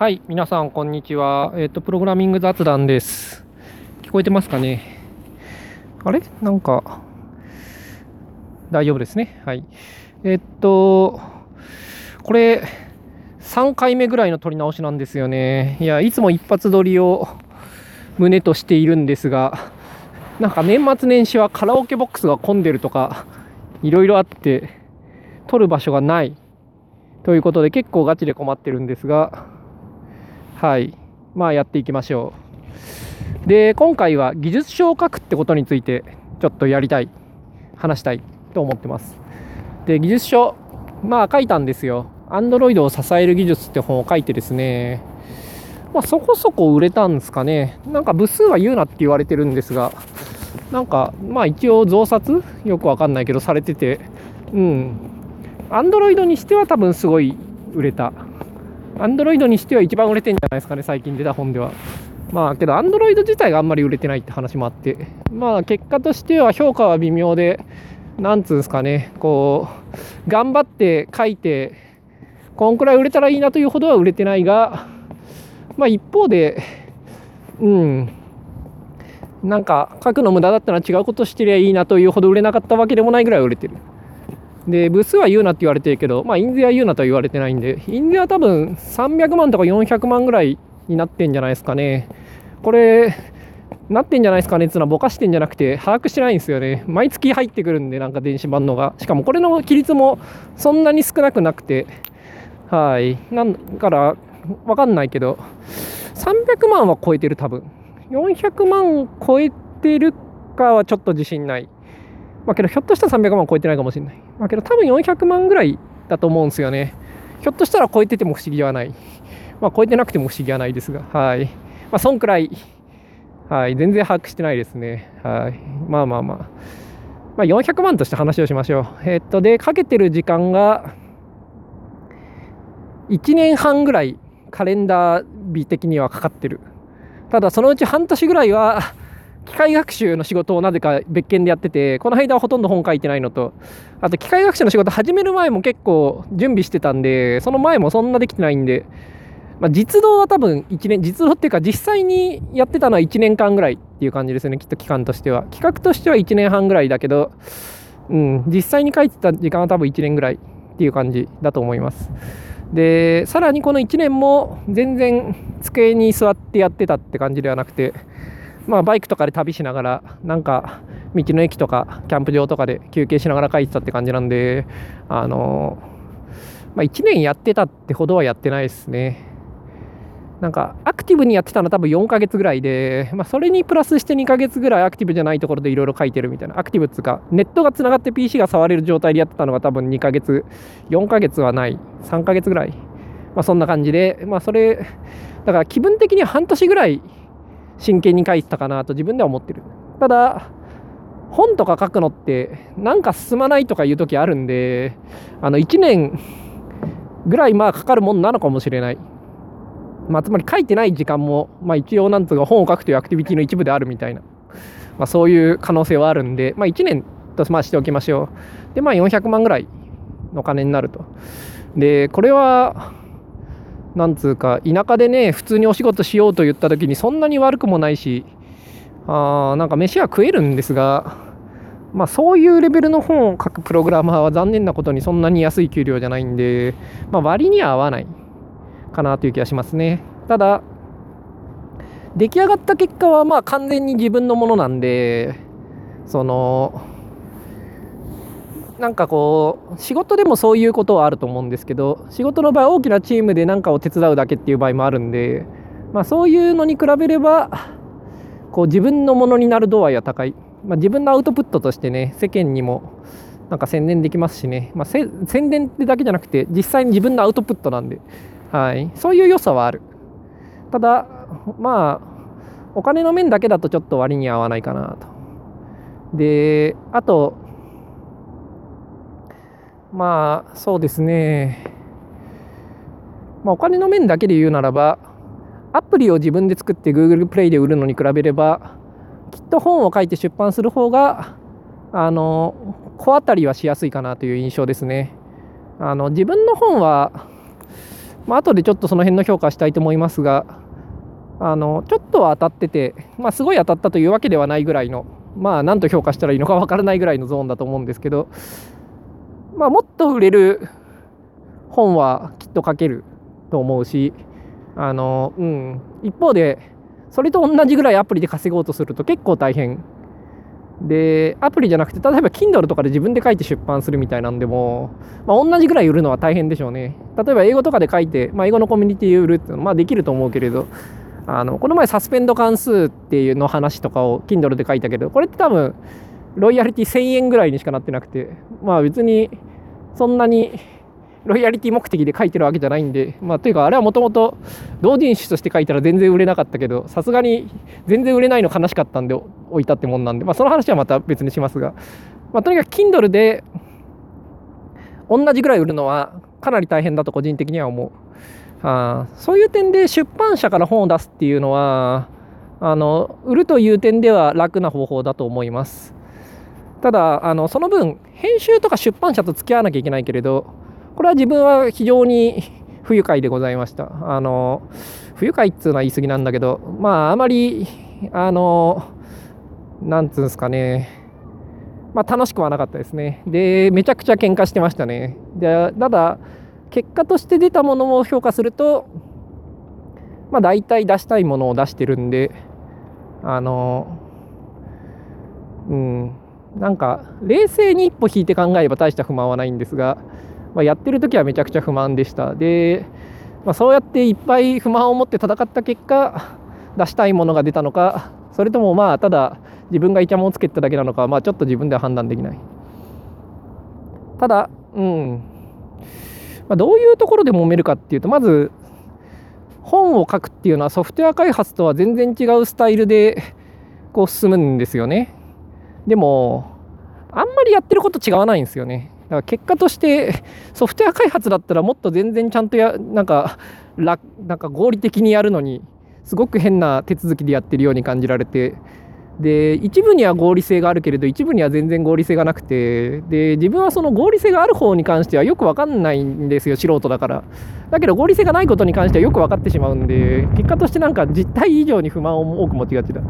はい、皆さん、こんにちは。えっ、と、プログラミング雑談です。聞こえてますかね？あれ？なんか、大丈夫ですね？はい。えっと、これ、3回目ぐらいの撮り直しなんですよね。いや、いつも一発撮りを胸としているんですが、なんか年末年始はカラオケボックスが混んでるとか、いろいろあって、撮る場所がない。ということで結構ガチで困ってるんですが、はい。まあやっていきましょう。で、今回は技術書を書くってことについてちょっとやりたい、話したいと思ってます。で、技術書、まあ書いたんですよ。Android を支える技術って本を書いてですね、まあそこそこ売れたんですかね。なんか部数は言うなって言われてるんですが、なんかまあ一応増刷？よくわかんないけどされてて、うん。Android にしては多分すごい売れた。Android にしては一番売れてんじゃないですかね、最近出た本では。まあけど、Android 自体があんまり売れてないって話もあって、まあ結果としては評価は微妙で、なんつうんですかね、こう、頑張って書いて、こんくらい売れたらいいなというほどは売れてないが、まあ一方で、うん、なんか書くの無駄だったら違うことしてりゃいいなというほど売れなかったわけでもないぐらい売れてる。で、部数は言うなって言われてるけど、まあ、印税は言うなとは言われてないんで、印税は多分300万とか400万ぐらいになってんじゃないですかね。これ、なってんじゃないですかねっていうのはぼかしてんじゃなくて、把握してないんですよね。毎月入ってくるんで、なんか電子版のが。しかもこれの比率もそんなに少なくなくて、はい。なんから、わかんないけど、300万は超えてる、多分。400万超えてるかはちょっと自信ない。まあけどひょっとしたら300万超えてないかもしれない。まあけど多分400万ぐらいだと思うんですよね。ひょっとしたら超えてても不思議はない。まあ超えてなくても不思議はないですが、はい。まあそんくらい、はい。全然把握してないですね。はい。まあまあまあ。まあ400万として話をしましょう。えっと、で、かけてる時間が、1年半ぐらいカレンダー日的にはかかってる。ただそのうち半年ぐらいは、機械学習の仕事をなぜか別件でやってて、この間はほとんど本書いてないのと、あと機械学習の仕事始める前も結構準備してたんで、その前もそんなできてないんで、まあ、実動は多分1年、実動っていうか実際にやってたのは1年間ぐらいっていう感じですね、きっと期間としては。企画としては1年半ぐらいだけど、うん、実際に書いてた時間は多分1年ぐらいっていう感じだと思います。で、さらにこの1年も全然机に座ってやってたって感じではなくて、まあ、バイクとかで旅しながら、なんか、道の駅とか、キャンプ場とかで休憩しながら書いてたって感じなんで、あの、まあ、1年やってたってほどはやってないですね。なんか、アクティブにやってたのは多分4ヶ月ぐらいで、まあ、それにプラスして2ヶ月ぐらいアクティブじゃないところでいろいろ書いてるみたいな、アクティブっつうか、ネットがつながって PC が触れる状態でやってたのが多分2ヶ月、4ヶ月はない、3ヶ月ぐらい。まあ、そんな感じで、まあ、それ、だから気分的には半年ぐらい真剣に書いてたかなと自分では思ってる。ただ、本とか書くのって、なんか進まないとかいう時あるんで、あの、1年ぐらいまあかかるもんなのかもしれない。まあ、つまり書いてない時間も、まあ一応なんつうか本を書くというアクティビティの一部であるみたいな、まあそういう可能性はあるんで、まあ1年とまあしておきましょう。で、まあ400万ぐらいの金になると。で、これは、なんつうか田舎でね普通にお仕事しようと言った時にそんなに悪くもないしあーなんか飯は食えるんですがまあそういうレベルの本を書くプログラマーは残念なことにそんなに安い給料じゃないんで、まあ、割には合わないかなという気がしますね。ただ出来上がった結果はまあ完全に自分のものなんでそのなんかこう仕事でもそういうことはあると思うんですけど仕事の場合大きなチームで何かを手伝うだけっていう場合もあるんで、まあ、そういうのに比べればこう自分のものになる度合いは高い、まあ、自分のアウトプットとしてね世間にもなんか宣伝できますしね、まあ、宣伝ってだけじゃなくて実際に自分のアウトプットなんで、はい、そういう良さはある。ただまあお金の面だけだとちょっと割に合わないかなと。であとまあそうですね、まあ、お金の面だけで言うならばアプリを自分で作って Google プレイで売るのに比べればきっと本を書いて出版する方があの小当たりはしやすいかなという印象ですね。あの自分の本はまあ後でちょっとその辺の評価したいと思いますが、あのちょっとは当たってて、まあ、すごい当たったというわけではないぐらいの、まあ、なんと評価したらいいのかわからないぐらいのゾーンだと思うんですけど、まあ、もっと売れる本はきっと書けると思うし、あのうん、一方で、それと同じぐらいアプリで稼ごうとすると結構大変で、アプリじゃなくて、例えば Kindle とかで自分で書いて出版するみたいなんでも、まあ、同じぐらい売るのは大変でしょうね。例えば英語とかで書いて、まあ、英語のコミュニティで売るっていうのは、まあ、できると思うけれど、あの、この前サスペンド関数っていうの話とかを Kindle で書いたけど、これって多分、ロイヤリティ1000円ぐらいにしかなってなくて、まあ別に、そんなにロイヤリティ目的で書いてるわけじゃないんで、まあ、というか、あれはもともと同人誌として書いたら全然売れなかったけど、さすがに全然売れないの悲しかったんで置いたってもんなんで、まあ、その話はまた別にしますが、まあ、とにかく Kindle で同じぐらい売るのはかなり大変だと個人的には思う。あそういう点で出版社から本を出すっていうのは、あの売るという点では楽な方法だと思います。ただ、あのその分、編集とか出版社と付き合わなきゃいけないけれど、これは自分は非常に不愉快でございました。あの、不愉快っていうのは言い過ぎなんだけど、まあ、あまり、あの、なんつうんですかね、まあ、楽しくはなかったですね。で、めちゃくちゃ喧嘩してましたね。で、ただ、結果として出たものを評価すると、まあ、大体出したいものを出してるんで、あの、うん、なんか、冷静に一歩引いて考えれば大した不満はないんですが、まあ、やってる時はめちゃくちゃ不満でした。で、まあ、そうやっていっぱい不満を持って戦った結果、出したいものが出たのか、それともまあ、ただ自分がイチャモンをつけただけなのか、まあ、ちょっと自分では判断できない。ただ、うん。まあ、どういうところで揉めるかっていうと、まず、本を書くっていうのはソフトウェア開発とは全然違うスタイルでこう進むんですよね。でも、あんまりやってること違わないんですよね。だから結果として ソフトウェア開発だったらもっと全然ちゃんとやなんかなんか合理的にやるのにすごく変な手続きでやってるように感じられてで一部には合理性があるけれど一部には全然合理性がなくてで自分はその合理性がある方に関してはよく分かんないんですよ素人だから。だけど合理性がないことに関してはよく分かってしまうんで結果としてなんか実態以上に不満を多く持ちがちだ、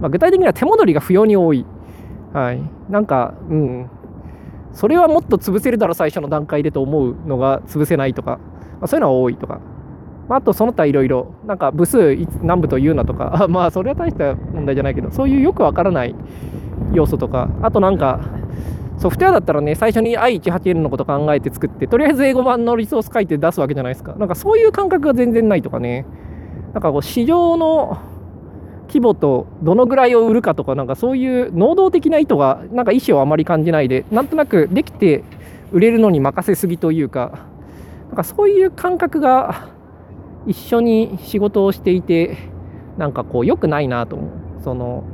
まあ、具体的には手戻りが不要に多い。はい。なんかうん。それはもっと潰せるだろ最初の段階でと思うのが潰せないとか、まあ、そういうのは多いとか、まあ、あとその他いろいろ。なんか部数何部というなとか。まあそれは大した問題じゃないけど。そういうよくわからない要素とか。あとなんかソフトウェアだったらね最初に i18n のこと考えて作ってとりあえず英語版のリソース書いて出すわけじゃないですか。なんかそういう感覚が全然ないとかね。なんかこう市場の規模とどのぐらいを売るかとか、なんかそういう能動的な意図が、なんか意思をあまり感じないで、なんとなくできて売れるのに任せすぎというか、なんかそういう感覚が一緒に仕事をしていて、なんかこう良くないなと思う。その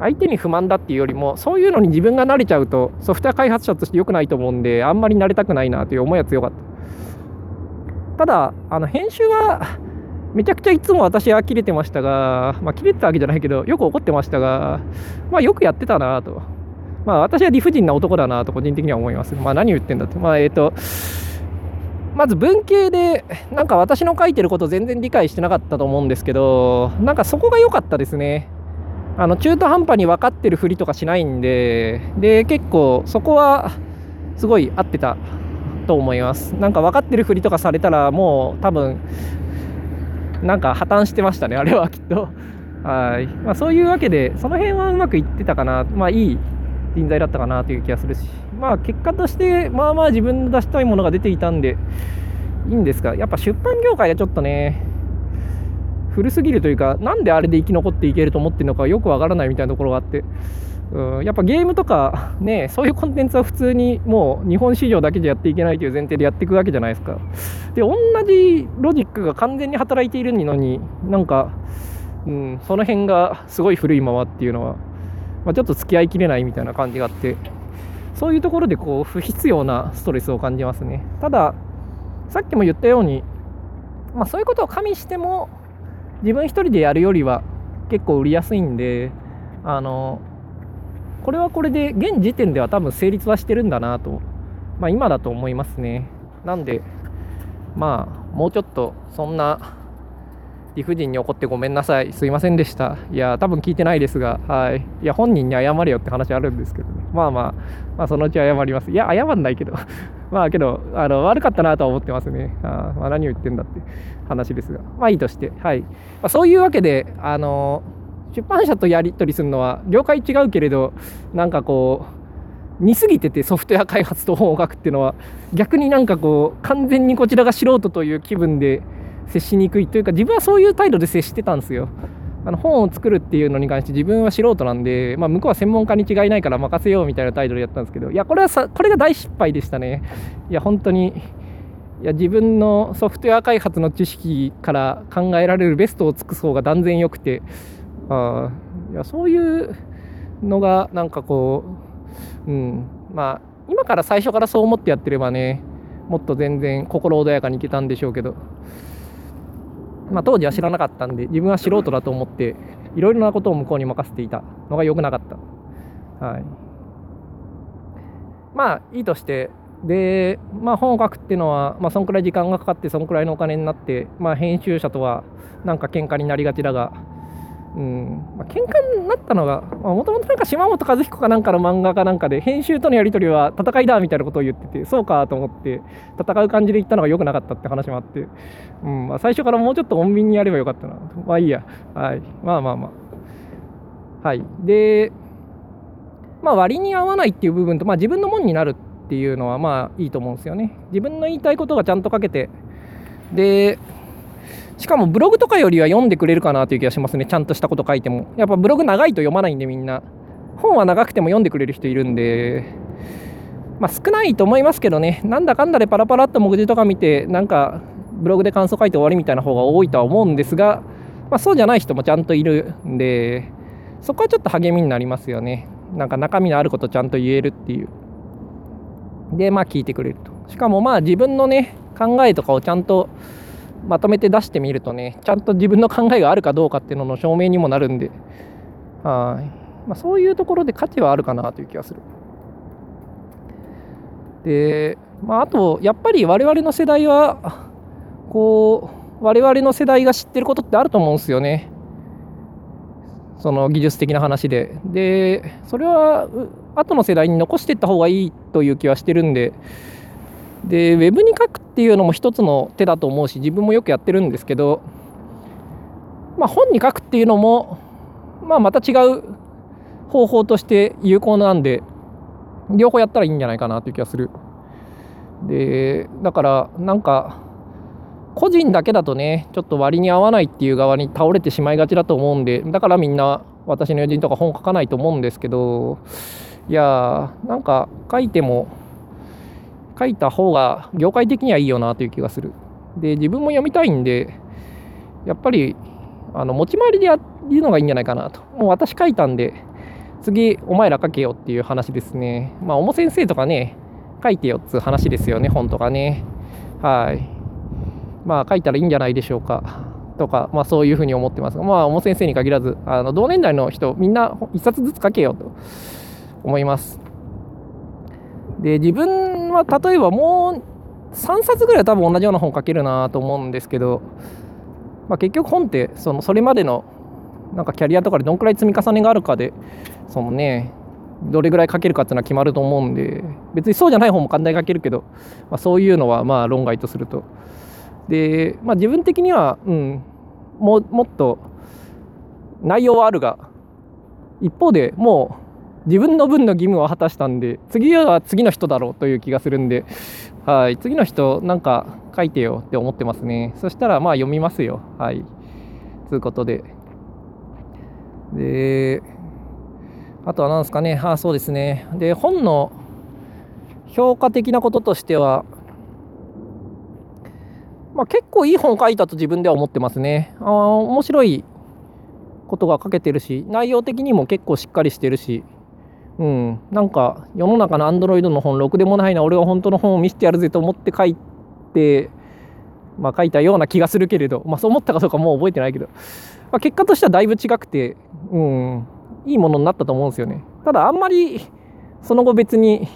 相手に不満だっていうよりも、そういうのに自分が慣れちゃうと、ソフトウェア開発者として良くないと思うんで、あんまり慣れたくないなという思いは強かった。ただ、あの編集はめちゃくちゃいつも私は切れてましたが、まあ、切れてたわけじゃないけど、よく怒ってましたが、まあ、よくやってたなと。まあ、私は理不尽な男だなと、個人的には思います。まあ、何言ってんだって。まあ、えっ、ー、と、まず文系で、なんか私の書いてること全然理解してなかったと思うんですけど、なんかそこが良かったですね。あの、中途半端に分かってるふりとかしないんで、で、結構そこはすごい合ってたと思います。なんか分かってるふりとかされたら、もう多分、なんか破綻してましたね、あれはきっと。はい。まあ、そういうわけで、その辺はうまくいってたかな。まあ、いい人材だったかなという気がするし、まあ、結果として、まあまあ自分の出したいものが出ていたんで、いいんですが、やっぱ出版業界はちょっとね、古すぎるというか、なんであれで生き残っていけると思ってるのかよくわからないみたいなところがあって、うん、やっぱゲームとか ね、そういうコンテンツは普通にもう日本市場だけでやっていけないという前提でやっていくわけじゃないですか。で、同じロジックが完全に働いているのに、なんか、うん、その辺がすごい古いままっていうのは、まあ、ちょっと付き合いきれないみたいな感じがあって、そういうところでこう不必要なストレスを感じますね。ただ、さっきも言ったように、まあ、そういうことを加味しても、自分一人でやるよりは結構売りやすいんで、あの、これはこれで現時点では多分成立はしてるんだなと、まあ、今だと思いますね。なんで、まあ、もうちょっとそんな理不尽に怒ってごめんなさい、すいませんでした。いや、多分聞いてないですが、はい。いや、本人に謝れよって話あるんですけどね。まあまあ、まあ、そのうち謝ります。いや、謝んないけど、まあけど、あの悪かったなとは思ってますね。あまあ、何を言ってんだって話ですが、まあいいとして、はい。まあ、そういうわけで、あの出版社とやり取りするのは、業界違うけれど、なんかこう、似すぎててソフトウェア開発と本を書くっていうのは逆になんかこう完全にこちらが素人という気分で接しにくいというか自分はそういう態度で接してたんですよ。あの本を作るっていうのに関して自分は素人なんで、まあ、向こうは専門家に違いないから任せようみたいな態度でやったんですけどいやこれはさこれが大失敗でしたね。いや本当にいや自分のソフトウェア開発の知識から考えられるベストを尽くす方が断然良くてあいやそういうのがなんかこううん、まあ今から最初からそう思ってやってればねもっと全然心穏やかにいけたんでしょうけど、まあ、当時は知らなかったんで自分は素人だと思っていろいろなことを向こうに任せていたのが良くなかった。はい、まあいいとしてで、まあ、本を書くっていうのは、まあ、そんくらい時間がかかってそんくらいのお金になって、まあ、編集者とはなんか喧嘩になりがちだがうん。まあ、喧嘩になったのがもともと島本和彦かなんかの漫画かなんかで編集とのやり取りは戦いだみたいなことを言っててそうかと思って戦う感じで言ったのが良くなかったって話もあって、うん。まあ、最初からもうちょっと穏便にやればよかったな。まあいいや。はい。まあまあまあ。はい。でまあ割に合わないっていう部分と、まあ、自分のもんになるっていうのはまあいいと思うんですよね。自分の言いたいことがちゃんと書けてでしかもブログとかよりは読んでくれるかなという気がしますね。ちゃんとしたこと書いても。やっぱブログ長いと読まないんでみんな。本は長くても読んでくれる人いるんで、まあ、少ないと思いますけどね、なんだかんだでパラパラっと目次とか見て、なんかブログで感想書いて終わりみたいな方が多いとは思うんですが、まあ、そうじゃない人もちゃんといるんで、そこはちょっと励みになりますよね。なんか中身のあることちゃんと言えるっていう。で、まあ聞いてくれると。しかもまあ自分のね、考えとかをちゃんとまとめて出してみるとねちゃんと自分の考えがあるかどうかっていうのの証明にもなるんではい、まあ、そういうところで価値はあるかなという気がする。で、まあ、あとやっぱり我々の世代はこう我々の世代が知ってることってあると思うんですよね。その技術的な話で。でそれは後の世代に残していった方がいいという気はしてるんででウェブに書くっていうのも一つの手だと思うし自分もよくやってるんですけど、まあ、本に書くっていうのも、まあ、また違う方法として有効なんで両方やったらいいんじゃないかなという気がする。でだからなんか個人だけだとねちょっと割に合わないっていう側に倒れてしまいがちだと思うんでだからみんな私の友人とか本書かないと思うんですけどいやーなんか書いても書いた方が業界的にはいいよなという気がする。で、自分も読みたいんで、やっぱりあの持ち回りでやるのがいいんじゃないかなと。もう私書いたんで、次お前ら書けよっていう話ですね。まあ、おも先生とかね、書いてよっつう話ですよね、本とかね。はい。まあ、書いたらいいんじゃないでしょうか。とか、まあ、そういうふうに思ってますが。まあ、おも先生に限らず、あの同年代の人、みんな1冊ずつ書けよと思います。で、自分は例えばもう3冊ぐらい多分同じような本書けるなと思うんですけど、まあ、結局本ってそのそれまでのなんかキャリアとかでどんくらい積み重ねがあるかでそのねどれぐらい書けるかっていうのは決まると思うんで別にそうじゃない本も簡単に書けるけど、まあ、そういうのはまあ論外とすると。で、まあ、自分的には、うん、ももっと内容はあるが一方でもう自分の分の義務を果たしたんで次は次の人だろうという気がするんではい次の人なんか書いてよって思ってますね。そしたらまあ読みますよ。はい。ということで。であとは何ですかね。あそうですね。で本の評価的なこととしてはまあ、結構いい本書いたと自分では思ってますね。あ面白いことが書けてるし内容的にも結構しっかりしてるしうん、なんか世の中のアンドロイドの本ろくでもないな俺は本当の本を見せてやるぜと思って書いて、まあ、書いたような気がするけれど、まあ、そう思ったかどうかもう覚えてないけど、まあ、結果としてはだいぶ違くて、うん、いいものになったと思うんですよねただあんまりその後別に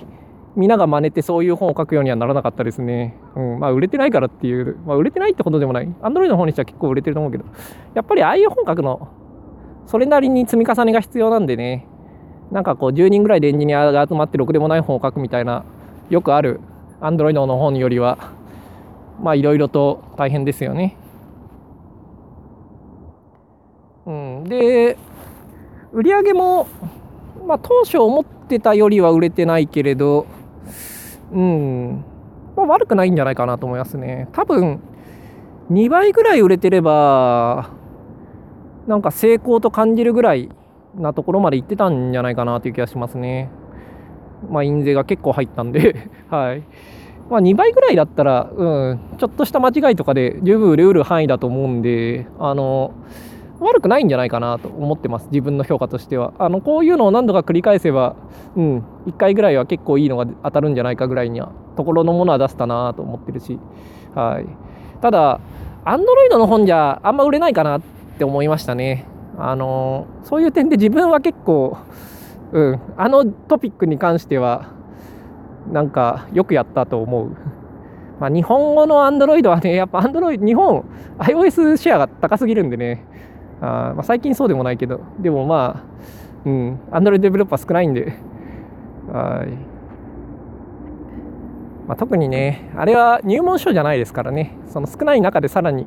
皆が真似てそういう本を書くようにはならなかったですね。うん。まあ、売れてないからっていう、まあ、売れてないってことでもない。アンドロイドの本にしては結構売れてると思うけど、やっぱりああいう本書くの、それなりに積み重ねが必要なんでね、なんかこう10人ぐらいでエンジニアが集まってろくでもない本を書くみたいな、よくあるアンドロイドの本よりは、まあいろいろと大変ですよね。うん。で、売り上げも、まあ当初思ってたよりは売れてないけれど、うん、まあ、悪くないんじゃないかなと思いますね。多分、2倍ぐらい売れてれば、なんか成功と感じるぐらいなところまで行ってたんじゃないかなという気がしますね。まあ、印税が結構入ったんで はい。まあ、2倍ぐらいだったら、うん、ちょっとした間違いとかで十分売れうる範囲だと思うんで、あの、悪くないんじゃないかなと思ってます、自分の評価としては。あのこういうのを何度か繰り返せば、うん、1回ぐらいは結構いいのが当たるんじゃないかぐらいには、ところのものは出せたなと思ってるし、はい、ただ、アンドロイドの本じゃあんま売れないかなって思いましたね。あのそういう点で自分は結構、うん、あのトピックに関しては、なんかよくやったと思う。まあ、日本語のアンドロイドはね、やっぱアンドロイド、日本、iOS シェアが高すぎるんでね、あまあ、最近そうでもないけど、でもまあ、うん、アンドロイドデベロッパー少ないんで、はい。まあ、特にね、あれは入門書じゃないですからね、その少ない中でさらに、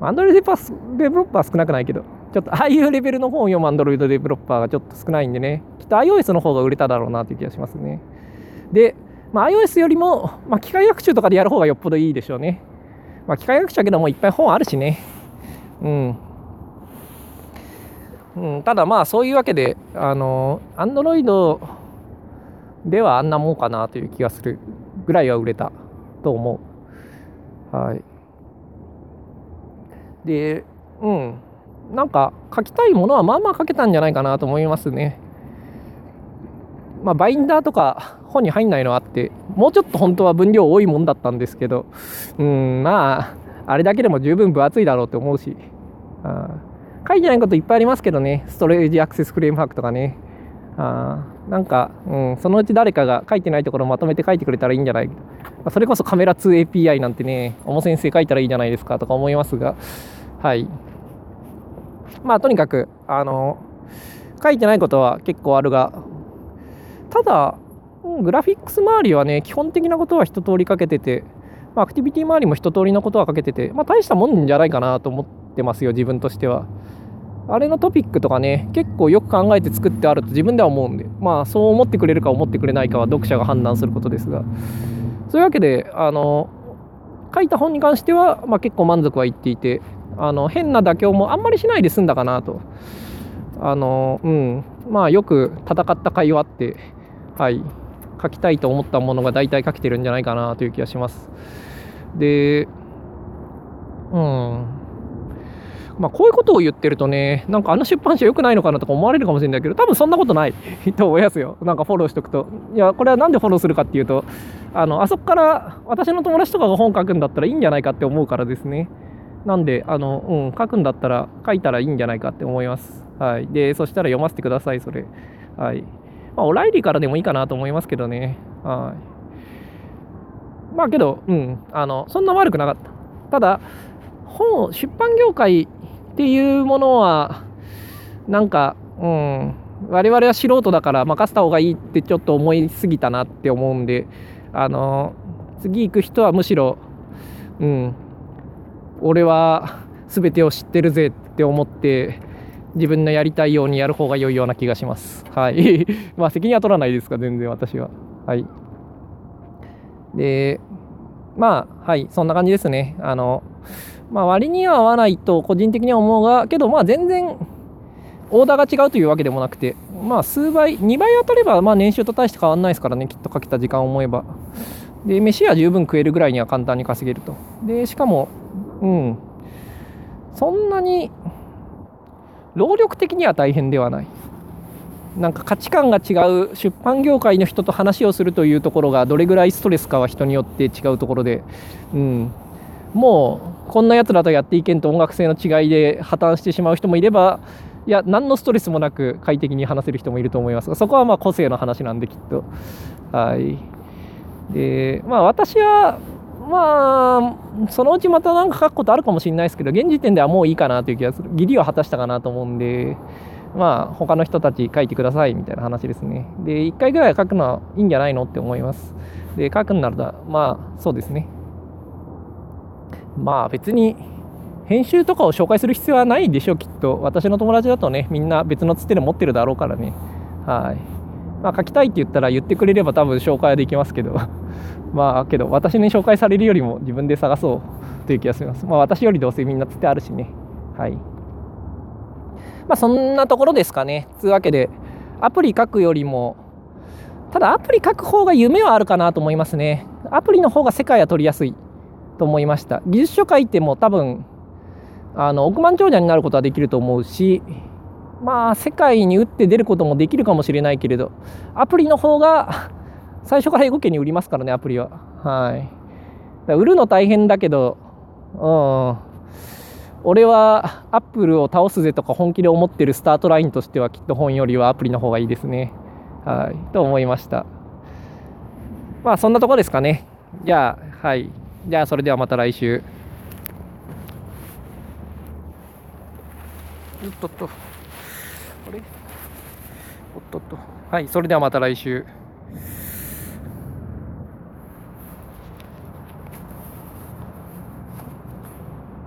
アンドロイドデベロッパー少なくないけど、ちょっとああいうレベルの本を読むアンドロイドデベロッパーがちょっと少ないんでね、きっと iOS の方が売れただろうなという気がしますね。で、まあ、iOS よりも、まあ、機械学習とかでやる方がよっぽどいいでしょうね。まあ、機械学習だけどもいっぱい本あるしね。うん。うん、ただまあそういうわけで、あの、アンドロイドではあんなもんかなという気がするぐらいは売れたと思う。はい。で、うん。なんか書きたいものはまあまあ書けたんじゃないかなと思いますね。まあ、バインダーとか本に入んないのあって、もうちょっと本当は分量多いもんだったんですけど、うん、まあ、あれだけでも十分分厚いだろうって思うし、あ書いてないこといっぱいありますけどね、ストレージアクセスフレームワークとかね。あなんか、うん、そのうち誰かが書いてないところをまとめて書いてくれたらいいんじゃない？それこそカメラ 2API なんてね、おも先生書いたらいいじゃないですかとか思いますが、はい。まあ、とにかく、あの、書いてないことは結構あるが、ただ、グラフィックス周りはね、基本的なことは一通り書けてて、まあ、アクティビティ周りも一通りのことは書けてて、まあ、大したもんじゃないかなと思ってますよ、自分としては。あれのトピックとかね、結構よく考えて作ってあると自分では思うんで、まあそう思ってくれるか思ってくれないかは読者が判断することですが、そういうわけで、あの、書いた本に関しては、まあ、結構満足はいっていて、あの変な妥協もあんまりしないで済んだかなと。あの、うん、まあよく戦った会話って、はい、書きたいと思ったものが大体書けてるんじゃないかなという気がします。で、うん、まあ、こういうことを言ってるとね、なんかあの出版社良くないのかなとか思われるかもしれないけど、多分そんなことない と思いますよ。なんかフォローしとくと。いや、これはなんでフォローするかっていうと、あの、あそこから私の友達とかが本書くんだったらいいんじゃないかって思うからですね。なんで、あの、うん、書くんだったら、書いたらいいんじゃないかって思います。はい。で、そしたら読ませてください、それ。はい。まあ、オライリーからでもいいかなと思いますけどね。はい。まあけど、うん、あの、そんな悪くなかった。ただ、本、出版業界っていうものは、なんか、うん、我々は素人だから任せた方がいいってちょっと思いすぎたなって思うんで、あの、次行く人はむしろ、うん、俺は全てを知ってるぜって思って、自分のやりたいようにやる方が良いような気がします。はい。まあ責任は取らないですか、全然私は。はい。で、まあ、はい、そんな感じですね。あの、まあ、割には合わないと個人的には思うが、けどまあ全然オーダーが違うというわけでもなくて、まあ数倍、2倍当たればまあ年収と大して変わんないですからね、きっとかけた時間を思えば。で、飯は十分食えるぐらいには簡単に稼げると。で、しかも、うん、そんなに労力的には大変ではない。なんか価値観が違う出版業界の人と話をするというところがどれぐらいストレスかは人によって違うところで、うん、もうこんなやつらとやっていけんと音楽性の違いで破綻してしまう人もいればいや何のストレスもなく快適に話せる人もいると思います。がそこはまあ個性の話なんできっと。はい。で、まあ私は、まあ、そのうちまた何か書くことあるかもしれないですけど、現時点ではもういいかなという気がする。義理は果たしたかなと思うんで、まあ、他の人たち書いてくださいみたいな話ですね。で、1回ぐらい書くのはいいんじゃないのって思います。で、書くんなら、まあ、そうですね。まあ、別に、編集とかを紹介する必要はないでしょう、きっと。私の友達だとね、みんな別のつてで持ってるだろうからね。はい。まあ、書きたいって言ったら言ってくれれば多分紹介はできますけど。まあ、けど、私に紹介されるよりも自分で探そうという気がします。まあ、私よりどうせみんなつってあるしね。はい。まあ、そんなところですかね。つうわけで、アプリ書くよりも、ただアプリ書く方が夢はあるかなと思いますね。アプリの方が世界は取りやすいと思いました。技術書書いても多分、あの億万長者になることはできると思うし、まあ、世界に打って出ることもできるかもしれないけれど、アプリの方が 最初から英語圏に売りますからね、アプリは。はい。売るの大変だけど、うん。俺はアップルを倒すぜとか本気で思ってるスタートラインとしてはきっと本よりはアプリの方がいいですね。はい。と思いました。まあそんなとこですかね。じゃあ、はい。じゃあそれではまた来週。おっとっと。おっとっと。はい。それではまた来週。